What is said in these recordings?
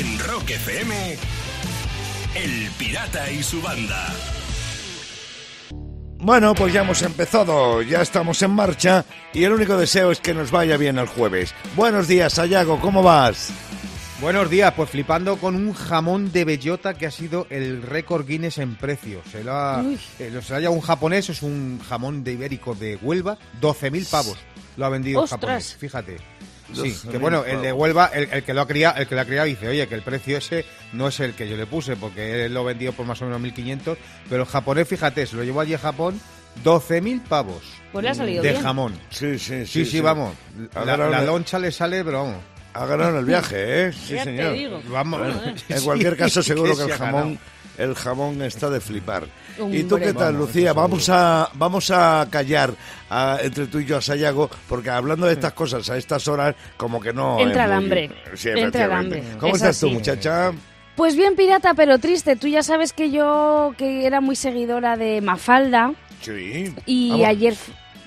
En Rock FM, El Pirata y su banda. Bueno, pues ya hemos empezado, ya estamos en marcha y el único deseo es que nos vaya bien el jueves. Buenos días, Sayago, ¿cómo vas? Buenos días, pues flipando con un jamón de bellota que ha sido el récord Guinness en precio. Se lo ha, eh, lo- se lo ha llevado un japonés, es un jamón de ibérico de Huelva, 12.000 pavos lo ha vendido japonés, fíjate. Sí, 12.000 que bueno, el de. Huelva, el, el que lo ha criado, el que lo ha criado dice, oye, que el precio ese no es el que yo le puse, porque él lo vendió por más o menos 1.500, pero el japonés, fíjate, se lo llevó allí a Japón, 12.000 pavos Pues le ha salido de bien. jamón. Sí, sí, Sí, sí, vamos. La, Agarraron la el- loncha le sale, pero vamos. Agarraron el viaje, ¿eh? Sí, Ya te señor. digo. Vamos. En cualquier caso, seguro que se el ha jamón, el jamón está de flipar. ¿Y tú qué tal, Lucía? Vamos a, vamos a callar a- entre tú y yo a Sayago, porque hablando de estas cosas a estas horas, como que no. Entra el hambre. Sí, Entra el hambre. ¿Cómo Es estás tú, muchacha? Pues bien pirata, pero triste. Tú ya sabes que yo que era muy seguidora de Mafalda Sí. y Vamos. ayer,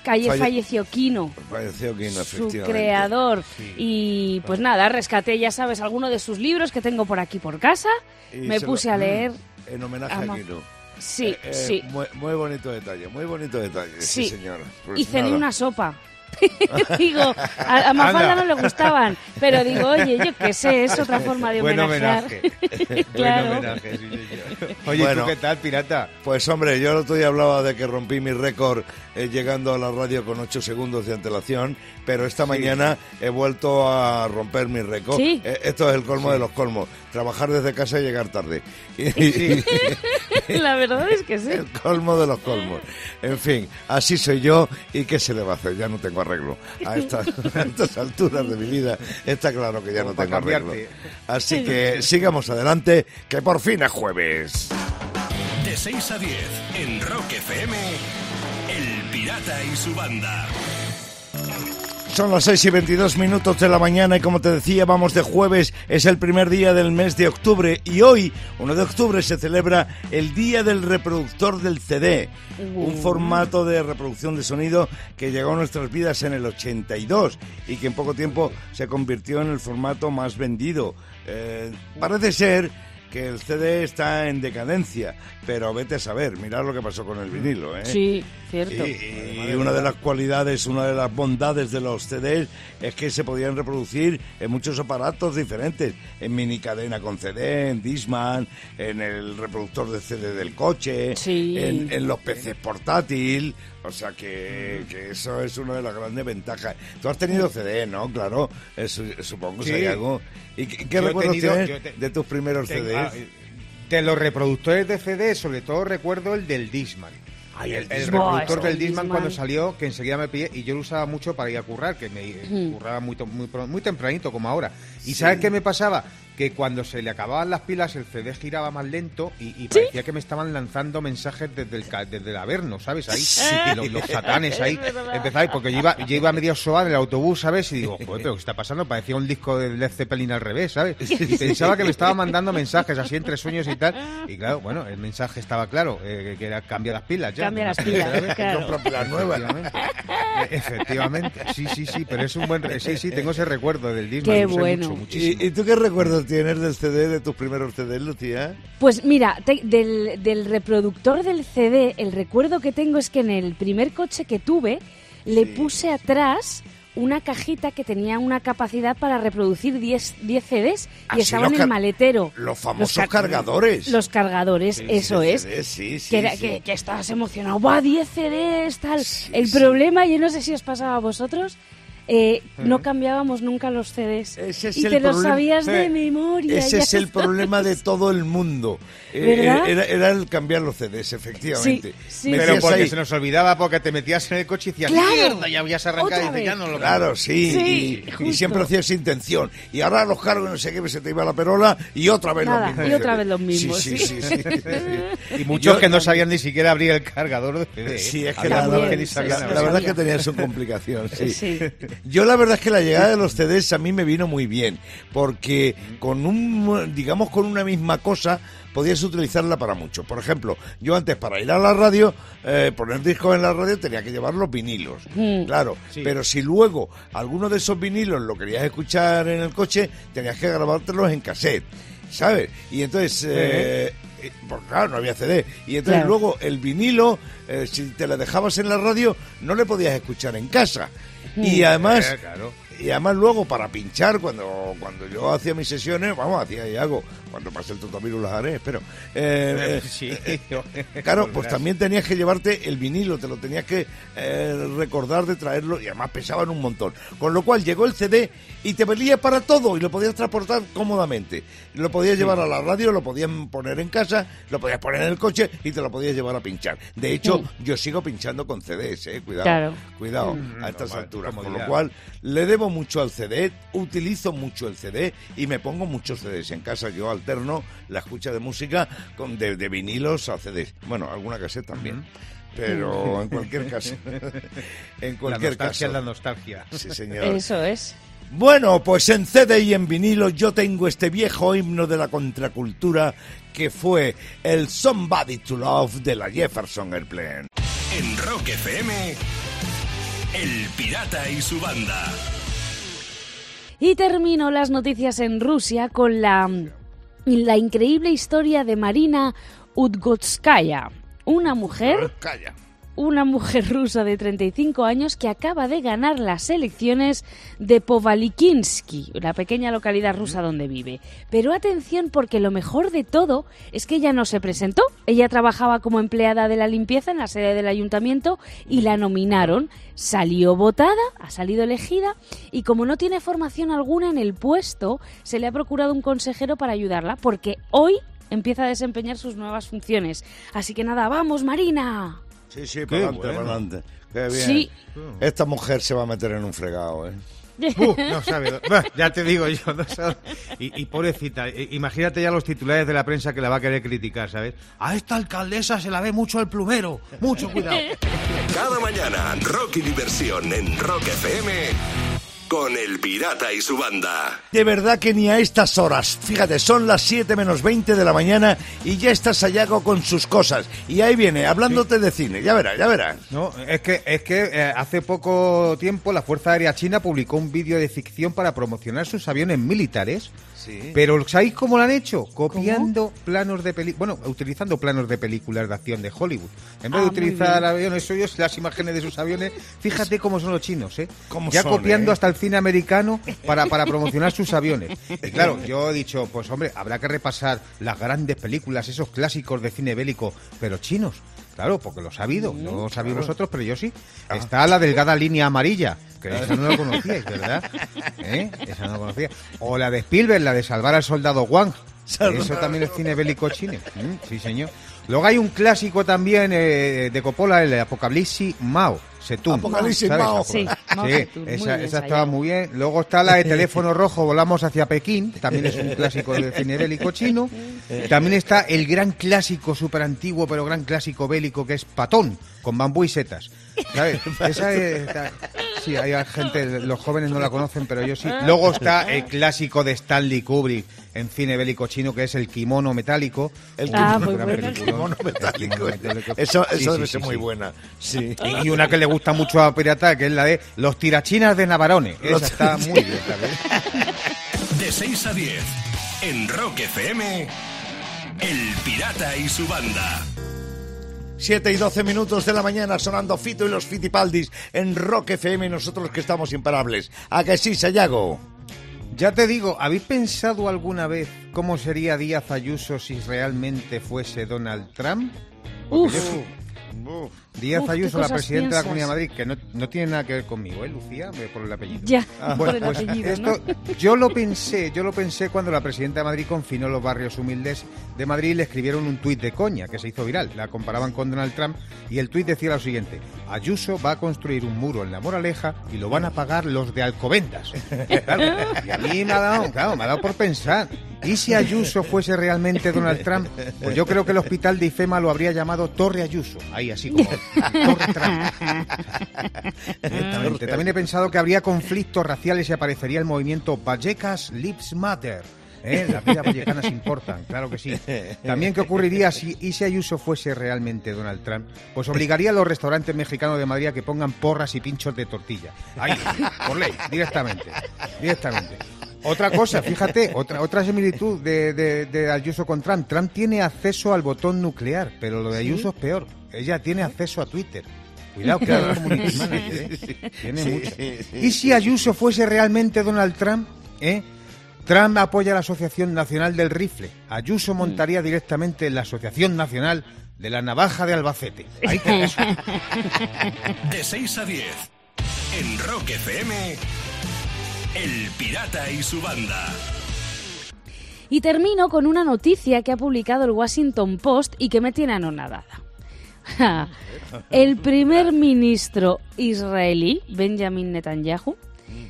que ayer Falle- falleció Kino, Pareció que no, su creador. Y pues nada, rescaté, ya sabes, alguno de sus libros que tengo por aquí por casa. Y Me se puse lo- a leer. En homenaje Ama- a Kino. Sí, Eh, eh, sí. Muy, muy bonito detalle, muy bonito detalle, sí, Sí. señor. Pues y cené una sopa. digo, a, a Mafalda Anda. no le gustaban, pero digo, oye, yo qué sé, es otra forma de Buen homenajear. homenaje. Claro. Buen homenaje, sí, señor. Oye, ¿y Bueno. ¿tú qué tal, pirata? Pues hombre, yo el otro día hablaba de que rompí mi récord eh, llegando a la radio con 8 segundos de antelación, pero esta mañana he vuelto a romper mi récord. Sí. Eh, esto es el colmo de los colmos, trabajar desde casa y llegar tarde. La verdad es que sí. el colmo de los colmos. En fin, así soy yo y qué se le va a hacer, ya no tengo arreglo. A estas, a estas alturas de mi vida está claro que ya no Como tengo arreglo. Así que sigamos adelante, que por fin es jueves. De 6 a 10, en Rock FM, El Pirata y su banda. Son las 6 y 22 minutos de la mañana y como te decía, vamos de jueves, es el primer día del mes de octubre y hoy, 1 de octubre, se celebra el Día del Reproductor del CD, un formato de reproducción de sonido que llegó a nuestras vidas en el 82 y que en poco tiempo se convirtió en el formato más vendido. Eh, parece ser que el CD está en decadencia, pero vete a saber, mirad lo que pasó con el vinilo. ¿eh? Sí, cierto. Y, y una de las cualidades, una de las bondades de los CDs es que se podían reproducir en muchos aparatos diferentes, en mini cadena con CD, en Discman, en el reproductor de CD del coche, Sí. en, en los PCs portátil, o sea que, que eso es una de las grandes ventajas. Tú has tenido CD, ¿no? Claro, eso, supongo que Sí. hay algo. ¿Y qué, qué recuerdos tenido- tienes te- de tus primeros Tengo- CDs? ah, De los reproductores de CD, sobre todo recuerdo el del Disman. Ay, el reproductor del el Disman cuando salió, que enseguida me pillé, y yo lo usaba mucho para ir a currar, que me curraba muy, muy, pro- muy tempranito, como ahora. ¿Y sabes qué me pasaba? Que cuando se le acababan las pilas, el CD giraba más lento y, y parecía que me estaban lanzando mensajes desde el, ca- desde el Averno, ¿sabes? Ahí, y los, los satanes ahí. Empezaba, porque yo iba, yo iba medio soa en el autobús, ¿sabes? Y digo, joder, pero ¿qué está pasando? Parecía un disco de Led Zeppelin al revés, ¿sabes? Y pensaba que me estaba mandando mensajes así entre sueños y tal. Y claro, bueno, el mensaje estaba claro, eh, que era cambia las pilas ya. Cambia las pilas, claro. Compra pilas nuevas. Efectivamente. Efectivamente, sí, sí, sí, pero es un buen... re- Sí, sí, tengo ese recuerdo del Disman. Qué bueno. Muchísimo. ¿Y, y tú qué recuerdos tienes del CD, de tus primeros CDs, Lucía? Pues mira, te- del, del reproductor del CD, el recuerdo que tengo es que en el primer coche que tuve le puse atrás una cajita que tenía una capacidad para reproducir 10, 10 CDs Ah, y sí, estaba en el maletero. los famosos car- cargadores. Los cargadores, Sí, eso sí, es. CDs, sí, sí, que, era- sí. que, que estabas emocionado. ¡Buah, 10 CDs! Tal. Sí, el sí. problema, yo no sé si os pasaba a vosotros, eh, no cambiábamos nunca los CDs. Ese es y el te los problema. sabías de Eh, memoria. Ese es el problema de todo el mundo. Eh, ¿Verdad? Era, era el cambiar los CDs, efectivamente. Sí, sí. Metías Pero porque ahí- se nos olvidaba porque te metías en el coche y decías, Claro. mierda, ya habías arrancado y dices, ya no lo Claro, sí, Sí, y- y, siempre hacías intención. Y ahora los cargos, no sé qué, se te iba la perola y otra vez Nada, los mismos. y otra vez los mismos, Sí, sí. sí, sí. sí. Y muchos Yo- que no sabían ni siquiera abrir el cargador de CD. ¿eh? Sí, es que la, que verdad es que tenía su complicación, sí. Yo la verdad es que la llegada de los CDs a mí me vino muy bien, porque con un, digamos, con una misma cosa podías utilizarla para mucho. Por ejemplo, yo antes para ir a la radio, eh, poner discos en la radio tenía que llevar los vinilos, Mm. claro. Pero si luego alguno de esos vinilos lo querías escuchar en el coche, tenías que grabártelos en cassette, ¿sabes? Y entonces... eh, eh, pues claro, no había CD. Y entonces Claro. luego el vinilo, eh, si te lo dejabas en la radio, no le podías escuchar en casa. Y además, Eh. Y además luego para pinchar, cuando, cuando yo hacía mis sesiones, vamos, hacía y hago, cuando pase el totavirus las haré, espero. Eh, eh, Sí. Claro, pues también tenías que llevarte el vinilo, te lo tenías que eh, recordar de traerlo y además pesaban un montón. Con lo cual llegó el CD y te valía para todo y lo podías transportar cómodamente. Lo podías llevar a la radio, lo podías poner en casa, lo podías poner en el coche y te lo podías llevar a pinchar. De hecho, yo sigo pinchando con CDs, eh, cuidado, Claro. cuidado Mm, a estas alturas. Con lo cual le debo mucho al CD, utilizo mucho el CD y me pongo muchos CDs en casa. Yo alterno la escucha de música con de, de vinilos a CDs. Bueno, alguna cassette también. Pero en cualquier caso, en La cualquier nostalgia caso, es la nostalgia. sí señor. Eso es. Bueno, pues en CD y en vinilo yo tengo este viejo himno de la contracultura que fue el Somebody to Love de la Jefferson Airplane. En Rock FM, El Pirata y su banda. Y termino las noticias en Rusia con la, increíble historia de Marina Udgotskaya, una mujer Calla. Una mujer rusa de 35 años que acaba de ganar las elecciones de Povalikinsky, la pequeña localidad rusa donde vive. Pero atención porque lo mejor de todo es que ella no se presentó. Ella trabajaba como empleada de la limpieza en la sede del ayuntamiento y la nominaron. Salió votada, ha salido elegida y como no tiene formación alguna en el puesto, se le ha procurado un consejero para ayudarla porque hoy empieza a desempeñar sus nuevas funciones. Así que nada, vamos Marina. Sí, sí, para adelante, bueno. para adelante. Qué bien. Sí. Esta mujer se va a meter en un fregado, ¿eh? Uh, no sabe. ya te digo yo. No sabe. Y, y pobrecita, i- imagínate ya los titulares de la prensa que la va a querer criticar, ¿sabes? A esta alcaldesa se la ve mucho el plumero. Mucho cuidado. Cada mañana, rock y diversión en Rock FM con El Pirata y su banda. De verdad que ni a estas horas. Fíjate, son las 7 menos 20 de la mañana y ya está Sayago con sus cosas. Y ahí viene, hablándote de cine. Ya verás, ya verás. No, es que, es que eh, hace poco tiempo la Fuerza Aérea China publicó un vídeo de ficción para promocionar sus aviones militares. Sí. Pero ¿sabéis cómo lo han hecho? Copiando planos de películas, bueno, utilizando planos de películas de acción de Hollywood. En vez Ah, de muy utilizar aviones suyos, las imágenes de sus aviones, fíjate cómo son los chinos, ¿eh? ¿Cómo ya son, copiando eh? hasta el cine americano para, para promocionar sus aviones. Y claro, yo he dicho, pues hombre, habrá que repasar las grandes películas, esos clásicos de cine bélico, pero chinos. Claro, porque lo ha sabido, no lo sabéis vosotros, pero yo sí. Ah. Está la delgada línea amarilla, que esa no la conocíais, ¿verdad? ¿Eh? Esa no la conocía. O la de Spielberg, la de salvar al soldado Wang. Eso también es cine bélico chino. Mm, Sí, señor. Luego hay un clásico también eh, de Coppola, el Apocalipsis Mao. Setún, Apocalipsis ¿sabes? Mao. Sí, Mao esa, bien esa estaba muy bien. Luego está la de Teléfono Rojo, Volamos hacia Pekín, también es un clásico del cine bélico chino. También está el gran clásico, súper antiguo, pero gran clásico bélico, que es Patón, con bambú y setas. ¿Sabes? Esa es- está- sí, hay gente, los jóvenes no la conocen, pero yo sí. Luego está el clásico de Stanley Kubrick en cine bélico chino, que es el kimono metálico. El Ah, muy gran bueno. película. Mono metálico. Kimono metálico. Eso, Sí, eso sí, debe sí, ser muy sí. buena. Sí. Y una que le gusta mucho a Pirata, que es la de Los tirachinas de Navarone. Los Esa está muy bien también. De 6 a 10, en Rock FM, El Pirata y su banda. 7 y 12 minutos de la mañana sonando Fito y los Fitipaldis en Rock FM nosotros que estamos imparables. ¿A que sí, Sayago? Ya te digo, ¿habéis pensado alguna vez cómo sería Díaz Ayuso si realmente fuese Donald Trump? Uf. yo Díaz Uf, ¿qué Ayuso, la presidenta de la? Comunidad de Madrid, que no, no tiene nada que ver conmigo, ¿eh, Lucía? Por el apellido. Ya, Ah, por bueno, el pues apellido, ¿no? esto, yo lo pensé, yo lo pensé cuando la presidenta de Madrid confinó los barrios humildes de Madrid y le escribieron un tuit de coña que se hizo viral. La comparaban con Donald Trump y el tuit decía lo siguiente: Ayuso va a construir un muro en la Moraleja y lo van a pagar los de Alcobendas. Y a mí me ha dado, claro, me ha dado por pensar. ¿Y si Ayuso fuese realmente Donald Trump? Pues yo creo que el hospital de IFEMA lo habría llamado Torre Ayuso. Ahí, así como Torre Trump. Directamente. También he pensado que habría conflictos raciales y aparecería el movimiento Vallecas Lives Matter. ¿Eh? Las vidas vallecanas importan, claro que sí. También, ¿qué ocurriría si, y si Ayuso fuese realmente Donald Trump? Pues obligaría a los restaurantes mexicanos de Madrid a que pongan porras y pinchos de tortilla. Ahí, por ley, directamente. Directamente. Otra cosa, fíjate, otra, otra similitud de, de, de Ayuso con Trump. Trump tiene acceso al botón nuclear, pero lo de Ayuso es peor. Ella tiene acceso a Twitter. Cuidado que community manager, ¿eh? Tiene mucho. ¿Y si Ayuso fuese realmente Donald Trump? ¿Eh? Trump apoya la Asociación Nacional del Rifle. Ayuso montaría directamente en la Asociación Nacional de la Navaja de Albacete. Ahí eso. De 6 a 10. En Rock FM. El Pirata y su banda. Y termino con una noticia que ha publicado el Washington Post y que me tiene anonadada. El primer ministro israelí, Benjamin Netanyahu,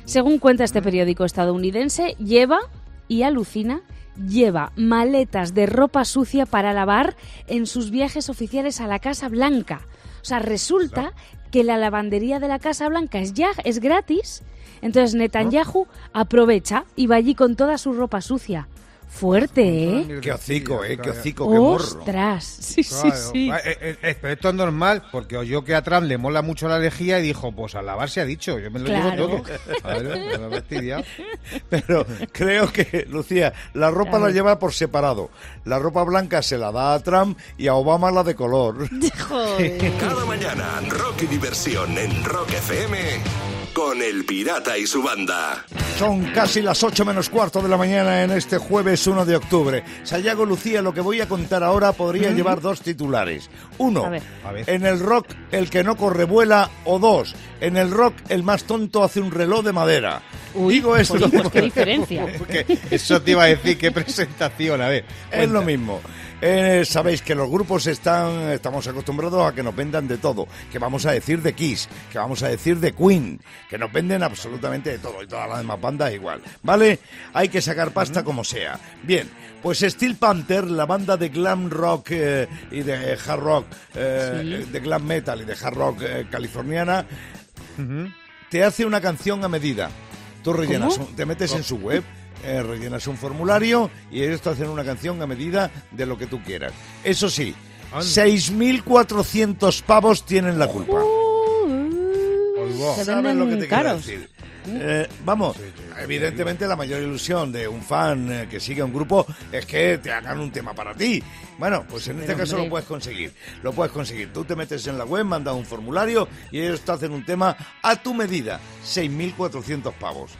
según cuenta este periódico estadounidense, lleva, y alucina, lleva maletas de ropa sucia para lavar en sus viajes oficiales a la Casa Blanca. O sea, resulta que la lavandería de la Casa Blanca es ya es gratis. Entonces Netanyahu aprovecha y va allí con toda su ropa sucia. Fuerte, ¿eh? Qué hocico, ¿eh? Qué hocico, qué morro. ¡Ostras! Sí, sí, Claro. sí. Eh, eh, eh, pero esto es normal, porque oyó que a Trump le mola mucho la lejía y dijo, pues a lavar se ha dicho, yo me lo Claro. llevo todo. Claro, me lo. Pero creo que, Lucía, la ropa Claro. la lleva por separado. La ropa blanca se la da a Trump y a Obama la de color. Joder. Cada mañana, rock y diversión en Rock FM. Con el Pirata y su banda. Son casi las 8 menos cuarto de la mañana en este jueves 1 de octubre. Sayago Lucía, lo que voy a contar ahora podría llevar dos titulares. Uno, A ver. En el rock el que no corre vuela. O dos, en el rock el más tonto hace un reloj de madera. Uy, Digo esto pues, pues, qué diferencia. Porque eso te iba a decir, qué presentación, a ver. Es lo mismo. Eh, sabéis que los grupos están, estamos acostumbrados a que nos vendan de todo, que vamos a decir de Kiss, que vamos a decir de Queen, que nos venden absolutamente de todo y todas las demás bandas igual, ¿vale? Hay que sacar pasta como sea. Bien, pues Steel Panther, la banda de glam rock eh, y de hard rock, eh, de glam metal y de hard rock eh, californiana, te hace una canción a medida. Tú rellenas, te metes en su web, eh, rellenas un formulario y ellos te hacen una canción a medida de lo que tú quieras. Eso sí, 6.400 pavos tienen la culpa. Se ¿Sabes venden lo que te quiero caros. decir? Eh, vamos, evidentemente la mayor ilusión de un fan eh, que sigue a un grupo es que te hagan un tema para ti. Bueno, pues en este Pero, caso hombre. lo puedes conseguir. Lo puedes conseguir. Tú te metes en la web, mandas un formulario y ellos te hacen un tema a tu medida. 6.400 pavos.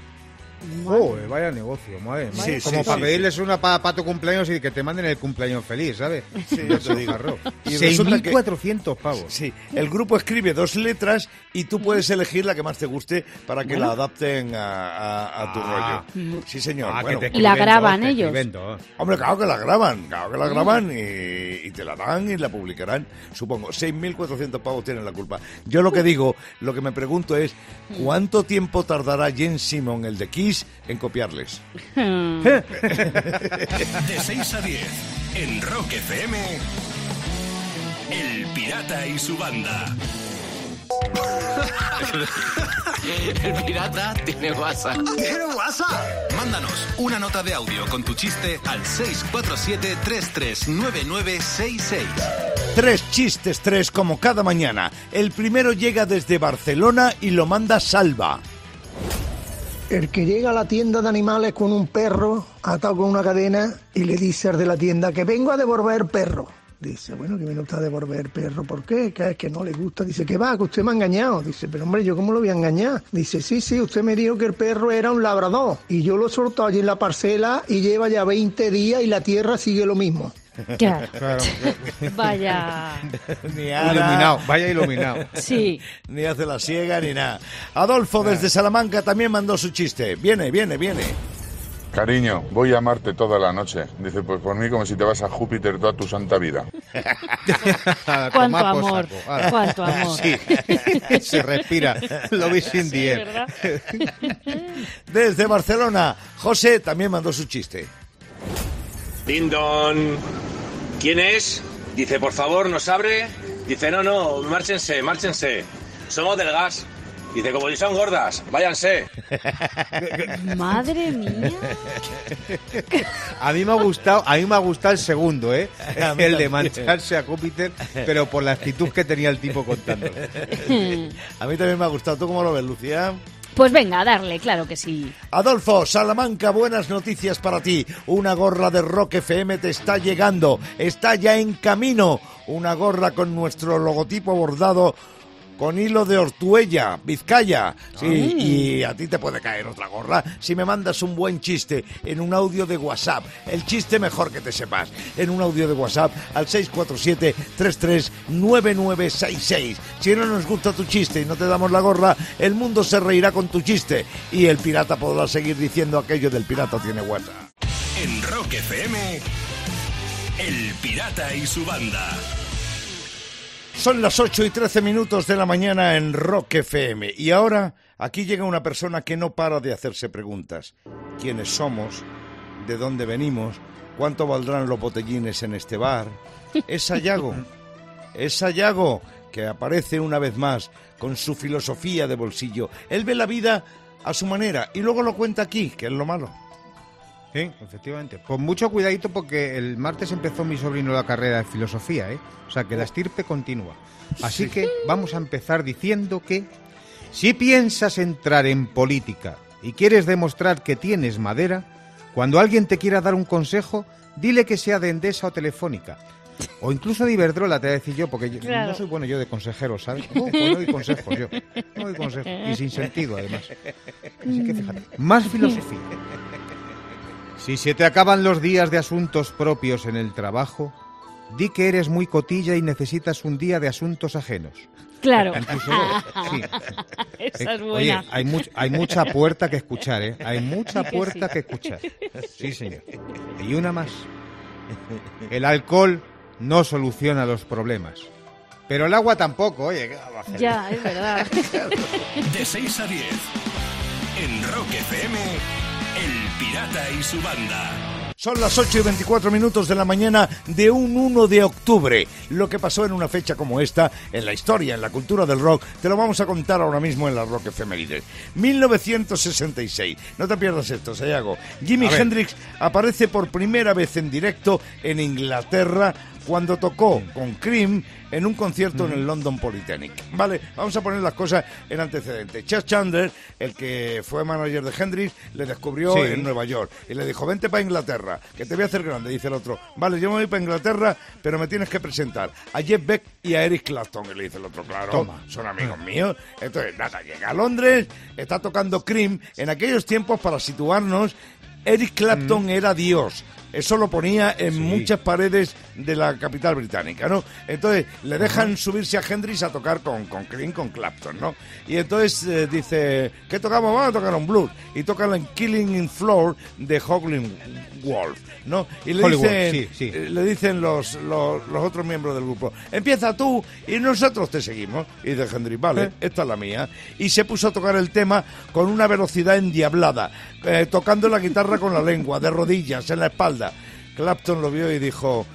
Joder, vaya negocio, madre. Sí, Como sí, para sí, pedirles una para tu cumpleaños y que te manden el cumpleaños feliz, ¿sabes? Sí, yo te digo. Jarro. Y resulta que- 6.400 pavos. Sí, el grupo escribe dos letras y tú puedes elegir la que más te guste para que la adapten a, a- a tu Ah. rollo. Sí, señor. Ah, Bueno, que te Y la graban ellos. Hombre, claro que la graban, claro que la graban y, y te la dan y la publicarán, supongo. 6.400 pavos tienen la culpa. Yo lo que digo, lo que me pregunto es, ¿cuánto tiempo tardará Jen Simon, el de Kiss, en copiarles? De 6 a 10. En Rock FM. El Pirata y su banda. El pirata tiene WhatsApp. ¿Tiene WhatsApp? Mándanos una nota de audio con tu chiste al 647-339966. Tres chistes, tres como cada mañana. El primero llega desde Barcelona y lo manda Salva. El que llega a la tienda de animales con un perro atado con una cadena y le dice al de la tienda que vengo a devolver perro. Dice, bueno, que viene usted a devolver perro, ¿por qué? Que es que no le gusta. Dice, que va, que usted me ha engañado. Dice, pero hombre, ¿yo cómo lo voy a engañar? Dice, sí, sí, usted me dijo que el perro era un labrador. Y yo lo he soltado allí en la parcela y lleva ya 20 días y la tierra sigue lo mismo. Claro. Claro. Vaya. Ni Ana, iluminado, vaya iluminado. Sí. ni hace la siega, ni nada. Adolfo desde Salamanca también mandó su chiste. Viene, viene, viene. Cariño, voy a amarte toda la noche. Dice, pues por mí como si te vas a Júpiter toda tu santa vida. A Cuánto amor. Cuánto amor. Sí, se respira. Lo vi sin Sí. Desde Barcelona, José también mandó su chiste. Dindon. ¿Quién es? Dice, por favor, ¿nos abre? Dice, no, no, márchense, márchense. Somos del gas. Dice, como si son gordas, váyanse. Madre mía. A mí me ha gustado, a mí me ha gustado el segundo, ¿eh? El de mancharse a Júpiter, pero por la actitud que tenía el tipo contando. A mí también me ha gustado. ¿Tú cómo lo ves, Lucía? Pues venga, a darle, claro que sí. Adolfo, Salamanca, buenas noticias para ti. Una gorra de Rock FM te está llegando, está ya en camino. Una gorra con nuestro logotipo bordado con hilo de Ortuella, Vizcaya. Sí, y a ti te puede caer otra gorra si me mandas un buen chiste en un audio de WhatsApp. El chiste mejor que te sepas. En un audio de WhatsApp al 647-339966. Si no nos gusta tu chiste y no te damos la gorra, el mundo se reirá con tu chiste. Y el pirata podrá seguir diciendo aquello del pirata tiene WhatsApp. En Rock FM, El Pirata y su banda. Son las 8 y 13 minutos de la mañana en Rock FM. Y ahora aquí llega una persona que no para de hacerse preguntas. ¿Quiénes somos? ¿De dónde venimos? ¿Cuánto valdrán los botellines en este bar? Es Sayago. Es Sayago que aparece una vez más con su filosofía de bolsillo. Él ve la vida a su manera y luego lo cuenta aquí, que es lo malo. Sí, efectivamente. Con mucho cuidadito porque el martes empezó mi sobrino la carrera de filosofía, ¿eh? O sea que la estirpe continúa. Así que vamos a empezar diciendo que si piensas entrar en política y quieres demostrar que tienes madera, cuando alguien te quiera dar un consejo, dile que sea de Endesa o Telefónica. O incluso de Iberdrola, te voy a decir yo, porque yo- Claro. no soy bueno yo de consejero, ¿sabes? No, pues no doy consejos yo. No doy consejos. Y sin sentido, además. Así que fíjate. Más filosofía. Si se te acaban los días de asuntos propios en el trabajo, di que eres muy cotilla y necesitas un día de asuntos ajenos. Claro. Incluso, sí. Esa es Eh, buena. Oye, hay, much- hay mucha puerta que escuchar, ¿eh? Hay mucha puerta sí. que escuchar. Sí, señor. Y una más. El alcohol no soluciona los problemas. Pero el agua tampoco, oye, ¿qué vamos a hacer? Ya, es verdad. De 6 a 10. En Rock FM, Pirata y su banda. Son las 8 y 24 minutos de la mañana de un 1 de octubre. Lo que pasó en una fecha como esta, en la historia, en la cultura del rock, te lo vamos a contar ahora mismo en la Rock Efemérides. 1966. No te pierdas esto, Sayago. Jimi. Hendrix aparece por primera vez en directo en Inglaterra cuando tocó con Cream en un concierto en el London Polytechnic. Vale, vamos a poner las cosas en antecedentes. Chas Chandler, el que fue manager de Hendrix, le descubrió Sí. en Nueva York y le dijo, vente para Inglaterra, que te voy a hacer grande. Dice el otro, vale, yo me voy para Inglaterra, pero me tienes que presentar a Jeff Beck y a Eric Clapton. Y le dice el otro, claro, Toma. son amigos míos. Entonces, nada, llega a Londres, está tocando Cream. En aquellos tiempos, para situarnos, Eric Clapton era Dios. Eso lo ponía en Sí. muchas paredes de la capital británica, ¿no? Entonces le dejan subirse a Hendrix a tocar con, con con Clapton, ¿no? Y entonces eh, dice, ¿qué tocamos? Vamos a tocar un blues. Y tocan en Killing in Floor de Howlin' Wolf, ¿no? Y le Hollywood, dicen, sí, sí. eh, le dicen los, los, los otros miembros del grupo, empieza tú y nosotros te seguimos. Y dice Hendrix, vale, Eh. esta es la mía. Y se puso a tocar el tema con una velocidad endiablada, eh, tocando la guitarra con la lengua, de rodillas, en la espalda. Clapton lo vio y dijo...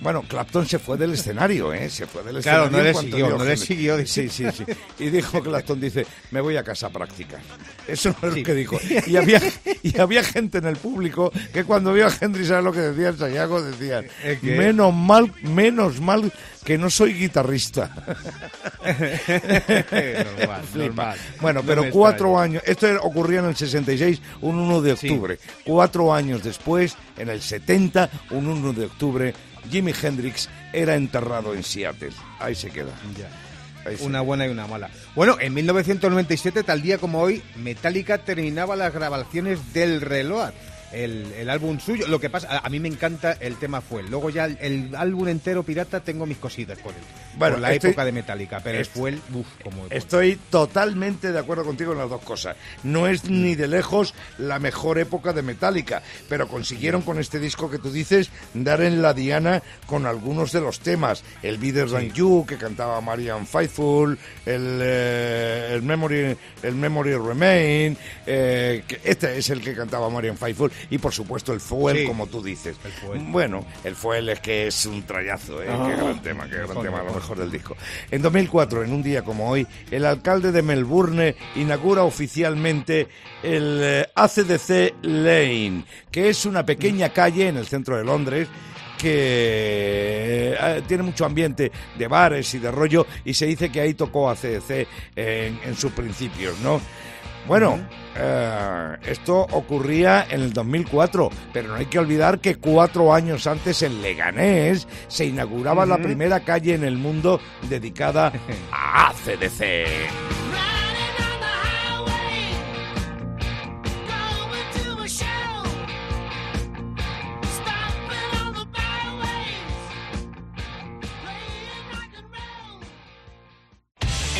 Bueno, Clapton se fue del escenario, ¿eh? Se fue del Claro, escenario. no en le siguió, no le siguió, Sí, sí, sí. Y dijo Clapton, dice, me voy a casa a practicar. Eso no es Sí. lo que dijo. Y había, y había gente en el público que cuando vio a Hendrix, ¿sabes lo que decían? Sayago decían, menos mal, menos mal que no soy guitarrista. normal, normal. Bueno, No pero cuatro años, esto ocurría en el 66, un 1 de Sí. octubre. Cuatro años después, en el 70, un 1 de octubre, Jimi Hendrix era enterrado en Seattle. Ahí se queda. Ahí se Una buena y una mala. Bueno, en 1997, tal día como hoy, Metallica terminaba las grabaciones del reloj. El, el álbum suyo, lo que pasa, a, mí me encanta el tema fue. Luego ya el, el álbum entero pirata tengo mis cositas por él. Bueno, por la estoy- época de Metallica, pero el est- fue el, uf, como Estoy totalmente de acuerdo contigo en las dos cosas. No es ni de lejos la mejor época de Metallica, pero consiguieron con este disco que tú dices dar en la diana con algunos de los temas. El Better Than You, que cantaba Marian Faithful, el, eh, el, Memory, el Memory Remain, eh, que este es el que cantaba Marian Faithful, y por supuesto el Fuel, Sí. como tú dices. El Fuel. Bueno, el Fuel es que es un trayazo, ¿eh? Ah. qué gran tema, qué gran tema, lo mejor. del disco. En 2004, en un día como hoy, el alcalde de Melbourne inaugura oficialmente el eh, ACDC Lane, que es una pequeña calle en el centro de Londres que eh, tiene mucho ambiente de bares y de rollo y se dice que ahí tocó ACDC en, en sus principios, ¿no? Bueno, eh, esto ocurría en el 2004, pero no hay que olvidar que cuatro años antes en Leganés se inauguraba la primera calle en el mundo dedicada a ACDC.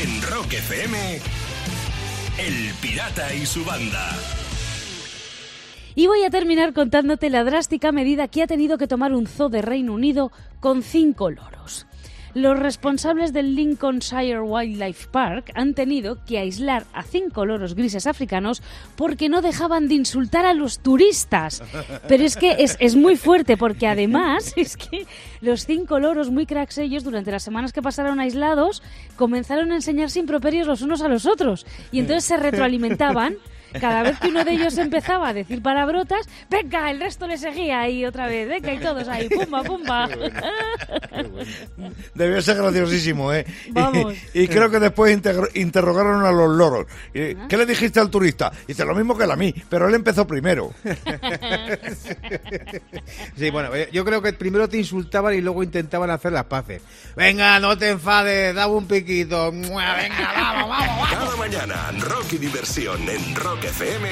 En Rock FM, El Pirata y su banda. Y voy a terminar contándote la drástica medida que ha tenido que tomar un zoo de Reino Unido con cinco loros. Los responsables del Lincolnshire Wildlife Park han tenido que aislar a cinco loros grises africanos porque no dejaban de insultar a los turistas. Pero es que es, es muy fuerte porque además es que los cinco loros, muy cracks ellos, durante las semanas que pasaron aislados, comenzaron a enseñarse improperios los unos a los otros. Y entonces se retroalimentaban. Cada vez que uno de ellos empezaba a decir palabrotas, venga, el resto le seguía y otra vez, venga, y todos ahí, pumba, pumba. Debió ser graciosísimo, ¿eh? Y- Vamos. Y, creo que después interrogaron a los loros. Y, ¿Qué le dijiste al turista? Dice lo mismo que él a mí, pero él empezó primero. Sí, bueno, eh, yo creo que primero te insultaban y luego intentaban hacer las paces. Venga, no te enfades, dame un piquito. Venga, vamos, vamos, vamos. Cada mañana, rock y diversión en Rock FM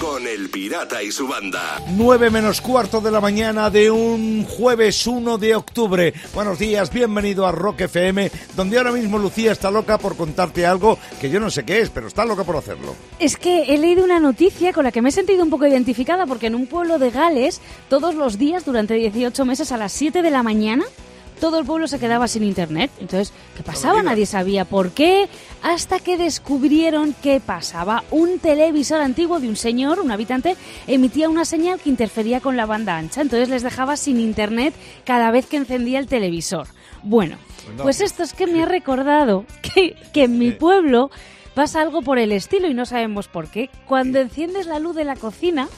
con El Pirata y su banda. 9 menos cuarto de la mañana de un jueves 1 de octubre. Buenos días, bienvenido a Rock FM, donde ahora mismo Lucía está loca por contarte algo que yo no sé qué es, pero está loca por hacerlo. Es que he leído una noticia con la que me he sentido un poco identificada porque en un pueblo de Gales, todos los días, durante 18 meses, a las 7 de la mañana, todo el pueblo se quedaba sin internet. Entonces, ¿qué pasaba? Nadie sabía por qué, hasta que descubrieron qué pasaba. Un televisor antiguo de un señor, un habitante, emitía una señal que interfería con la banda ancha. Entonces les dejaba sin internet cada vez que encendía el televisor. Bueno, pues esto es que me ha recordado que, que en mi pueblo pasa algo por el estilo y no sabemos por qué. Cuando enciendes la luz de la cocina,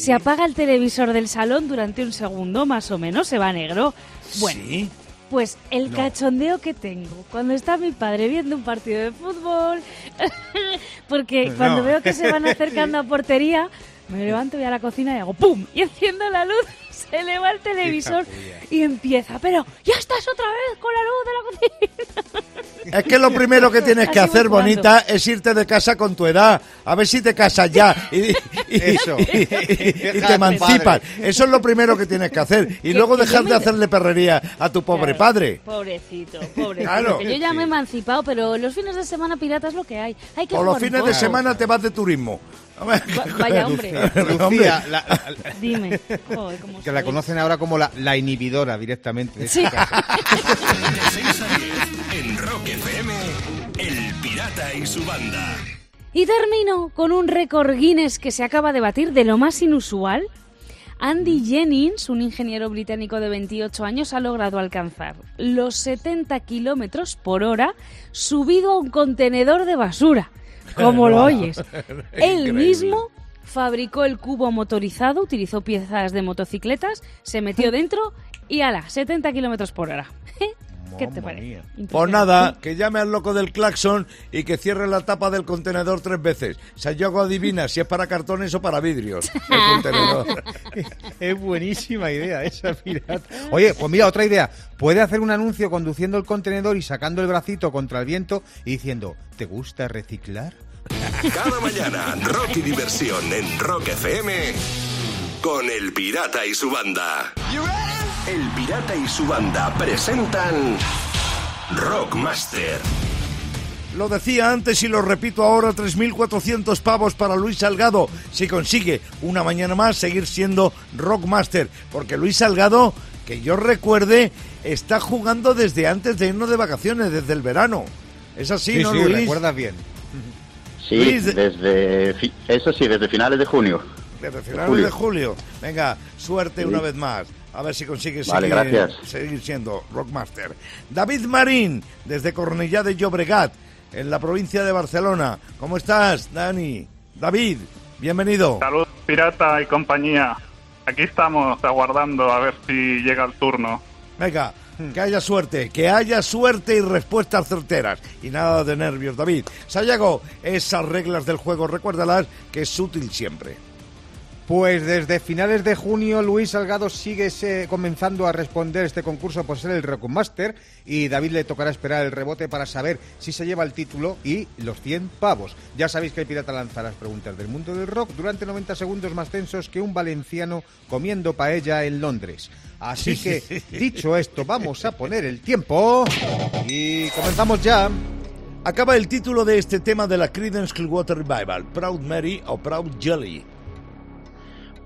se apaga el televisor del salón durante un segundo más o menos, se va a negro. Bueno, Sí. pues el cachondeo que tengo cuando está mi padre viendo un partido de fútbol, porque cuando No. veo que se van acercando a portería, me levanto, voy a la cocina y hago ¡pum! Y enciendo la luz, se le va el televisor y empieza, pero ya estás otra vez con la luz de la cocina. Es que lo primero que tienes que hacer, bonita, es irte de casa con tu edad. A ver si te casas ya y, y- Eso. y- y- y Deja te emancipas. Eso es lo primero que tienes que hacer. Y Que- luego dejar me- de hacerle perrería a tu pobre Claro. padre. Pobrecito, pobrecito. Claro. que yo ya me he emancipado, pero los fines de semana pirata es lo que hay. Hay que O los fines de semana te vas de turismo. Va- vaya hombre. Lucía, la- la- Dime. Joder, cómo que la conocen ahora como la, la inhibidora directamente. de Sí. esta casa. De 6 a 10 en Rock FM, El Pirata y su banda. Y termino con un récord Guinness que se acaba de batir de lo más inusual. Andy Jennings, un ingeniero británico de 28 años, ha logrado alcanzar los 70 kilómetros por hora subido a un contenedor de basura. Como lo oyes. Él mismo fabricó el cubo motorizado, utilizó piezas de motocicletas, se metió dentro y ala, 70 kilómetros por hora. ¿Qué te parece? Pues nada, que llame al loco del claxon y que cierre la tapa del contenedor tres veces. O sea, yo hago adivina si es para cartones o para vidrios. El contenedor. Es buenísima idea esa pirata. Oye, pues mira, otra idea. Puede hacer un anuncio conduciendo el contenedor y sacando el bracito contra el viento y diciendo, ¿te gusta reciclar? Cada mañana, rock y diversión en Rock FM con El Pirata y su banda. El Pirata y su banda presentan Rockmaster. Lo decía antes y lo repito ahora, 3.400 pavos para Luis Salgado si consigue una mañana más seguir siendo Rockmaster. Porque Luis Salgado, que yo recuerde, está jugando desde antes de irnos de vacaciones, desde el verano. ¿Es así, Sí, no, sí, Luis? recuerdas bien. Sí, Luis, desde, eso sí, desde finales de junio. Desde finales de julio. Venga, suerte una vez más. A ver si consigues Vale, seguir, seguir siendo Rockmaster. David Marín, desde Cornellá de Llobregat, en la provincia de Barcelona. ¿Cómo estás, Dani? David, bienvenido. Salud, pirata y compañía. Aquí estamos aguardando a ver si llega el turno. Venga, que haya suerte, que haya suerte y respuestas certeras. Y nada de nervios, David. Sayago, esas reglas del juego, recuérdalas, que es útil siempre. Pues desde finales de junio Luis Salgado sigue se- comenzando a responder este concurso por ser el Rockmaster y David le tocará esperar el rebote para saber si se lleva el título y los 100 pavos. Ya sabéis que el pirata lanza las preguntas del mundo del rock durante 90 segundos más tensos que un valenciano comiendo paella en Londres. Así que, dicho esto, vamos a poner el tiempo y comenzamos ya. Acaba el título de este tema de la Creedence Clearwater Revival, Proud Mary o Proud Jelly.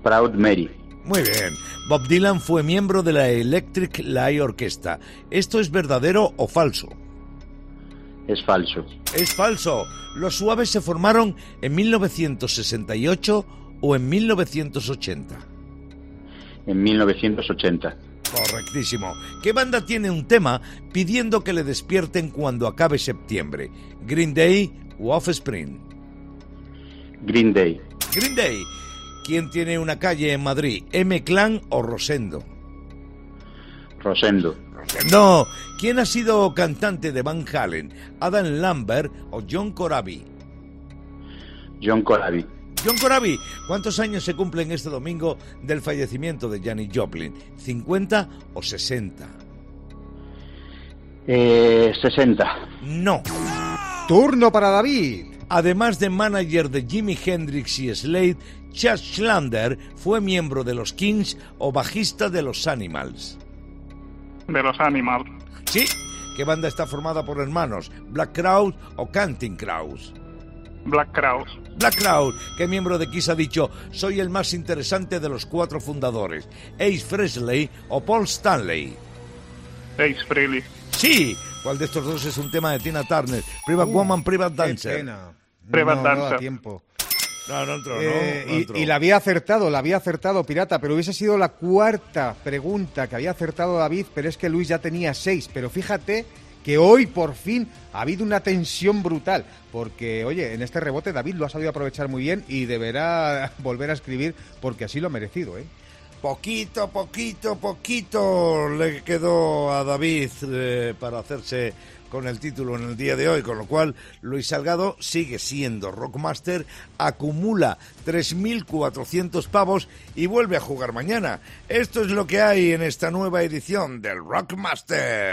Proud Mary. Muy bien. Bob Dylan fue miembro de la Electric Light Orchestra. ¿Esto es verdadero o falso? Es falso. Es falso. Los suaves se formaron en 1968 o en 1980. En 1980. Correctísimo. ¿Qué banda tiene un tema pidiendo que le despierten cuando acabe septiembre? ¿Green Day u Offspring? Green Day. Green Day. ¿Quién tiene una calle en Madrid? ¿M Clan o Rosendo? Rosendo. No. ¿Quién ha sido cantante de Van Halen? ¿Adam Lambert o John Corabi? John Corabi. John Corabi, ¿cuántos años se cumplen este domingo del fallecimiento de Janis Joplin? ¿50 o 60? Eh, 60. No. Turno para David. Además de manager de Jimi Hendrix y Slade, Chad Schlander fue miembro de los Kings o bajista de los Animals. De los Animals. Sí. ¿Qué banda está formada por hermanos? ¿Black Crowd o Canting Crows? Black Crowes. Black Crowd, ¿qué miembro de Kiss ha dicho? Soy el más interesante de los cuatro fundadores. Ace Frehley o Paul Stanley. Ace Frehley. Sí. ¿Cuál de estos dos es un tema de Tina Turner? Private Uh, Woman, Private Qué Dancer. pena. Prueba no, no da danza. tiempo. No, no entró, Eh, no, no y- entró. y, la había acertado, la había acertado Pirata, pero hubiese sido la cuarta pregunta que había acertado David, pero es que Luis ya tenía seis. Pero fíjate que hoy por fin ha habido una tensión brutal, porque oye, en este rebote David lo ha sabido aprovechar muy bien y deberá volver a escribir porque así lo ha merecido, ¿eh? Poquito, poquito, poquito le quedó a David eh, para hacerse con el título en el día de hoy, con lo cual Luis Salgado sigue siendo Rockmaster, acumula 3.400 pavos y vuelve a jugar mañana. Esto es lo que hay en esta nueva edición del Rockmaster.